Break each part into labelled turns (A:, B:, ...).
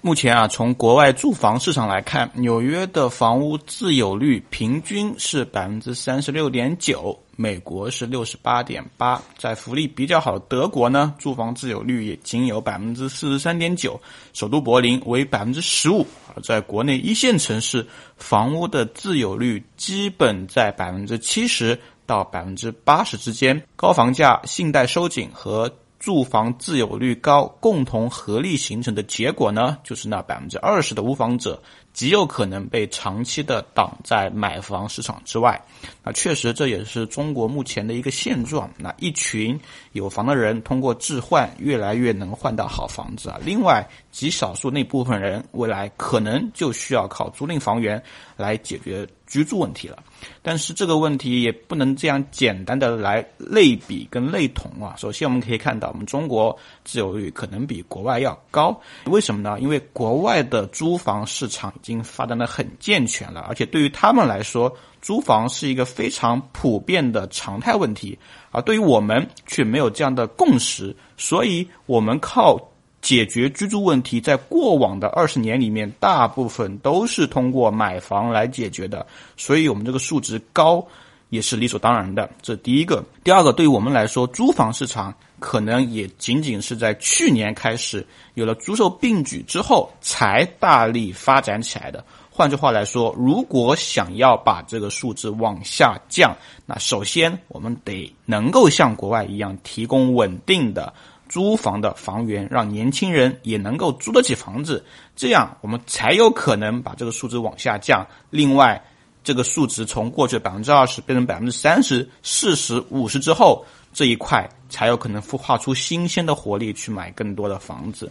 A: 目前啊，从国外住房市场来看，纽约的房屋自有率平均是百分之三十六点九，美国是六十八点八，在福利比较好的德国呢，住房自有率也仅有百分之四十三点九，首都柏林为百分之十五。而在国内一线城市，房屋的自有率基本在百分之七十到百分之八十之间，高房价、信贷收紧和。住房自有率高，共同合力形成的结果呢，就是那百分之二十的无房者极有可能被长期的挡在买房市场之外。那确实，这也是中国目前的一个现状。那一群有房的人通过置换，越来越能换到好房子啊。另外，极少数那部分人未来可能就需要靠租赁房源来解决居住问题了。但是这个问题也不能这样简单的来类比跟类同啊。首先我们可以看到，我们中国自由率可能比国外要高，为什么呢？因为国外的租房市场已经发展的很健全了，而且对于他们来说，租房是一个非常普遍的常态问题，而对于我们却没有这样的共识，所以我们靠。解决居住问题，在过往的二十年里面，大部分都是通过买房来解决的，所以我们这个数值高也是理所当然的。这第一个，第二个，对于我们来说，租房市场可能也仅仅是在去年开始有了租售并举之后才大力发展起来的。换句话来说，如果想要把这个数字往下降，那首先我们得能够像国外一样提供稳定的。租房的房源，让年轻人也能够租得起房子，这样我们才有可能把这个数字往下降。另外，这个数值从过去的百分之二十变成百分之三十、四十五十之后，这一块才有可能孵化出新鲜的活力去买更多的房子。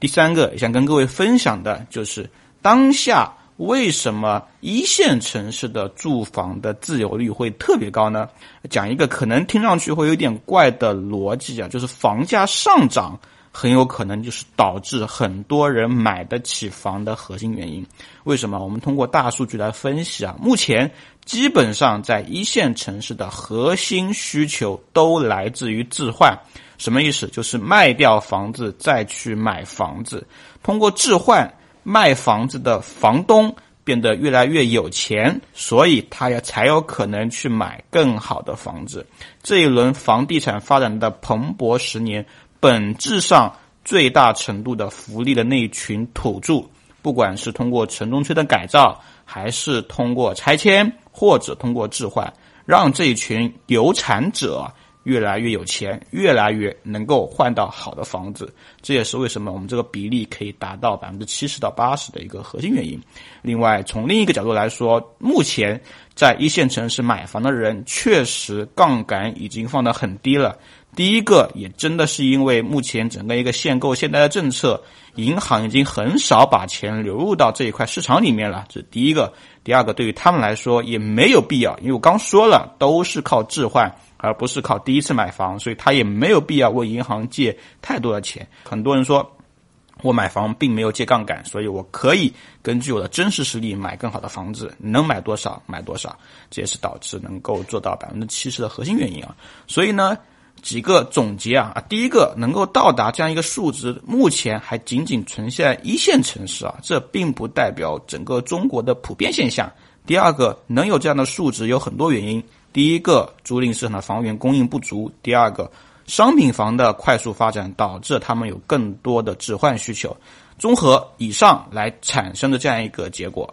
A: 第三个，想跟各位分享的就是当下。为什么一线城市的住房的自由率会特别高呢？讲一个可能听上去会有点怪的逻辑啊，就是房价上涨很有可能就是导致很多人买得起房的核心原因。为什么？我们通过大数据来分析啊，目前基本上在一线城市的核心需求都来自于置换。什么意思？就是卖掉房子再去买房子，通过置换。卖房子的房东变得越来越有钱，所以他也才有可能去买更好的房子。这一轮房地产发展的蓬勃十年，本质上最大程度的福利的那一群土著，不管是通过城中村的改造，还是通过拆迁，或者通过置换，让这一群有产者。越来越有钱，越来越能够换到好的房子，这也是为什么我们这个比例可以达到百分之七十到八十的一个核心原因。另外，从另一个角度来说，目前在一线城市买房的人确实杠杆已经放得很低了。第一个，也真的是因为目前整个一个限购限贷的政策，银行已经很少把钱流入到这一块市场里面了。这是第一个。第二个，对于他们来说也没有必要，因为我刚说了，都是靠置换。而不是靠第一次买房，所以他也没有必要问银行借太多的钱。很多人说，我买房并没有借杠杆，所以我可以根据我的真实实力买更好的房子，能买多少买多少，这也是导致能够做到百分之七十的核心原因啊。所以呢，几个总结啊，第一个能够到达这样一个数值，目前还仅仅存在一线城市啊，这并不代表整个中国的普遍现象。第二个，能有这样的数值有很多原因。第一个，租赁市场的房源供应不足；第二个，商品房的快速发展导致他们有更多的置换需求。综合以上来产生的这样一个结果。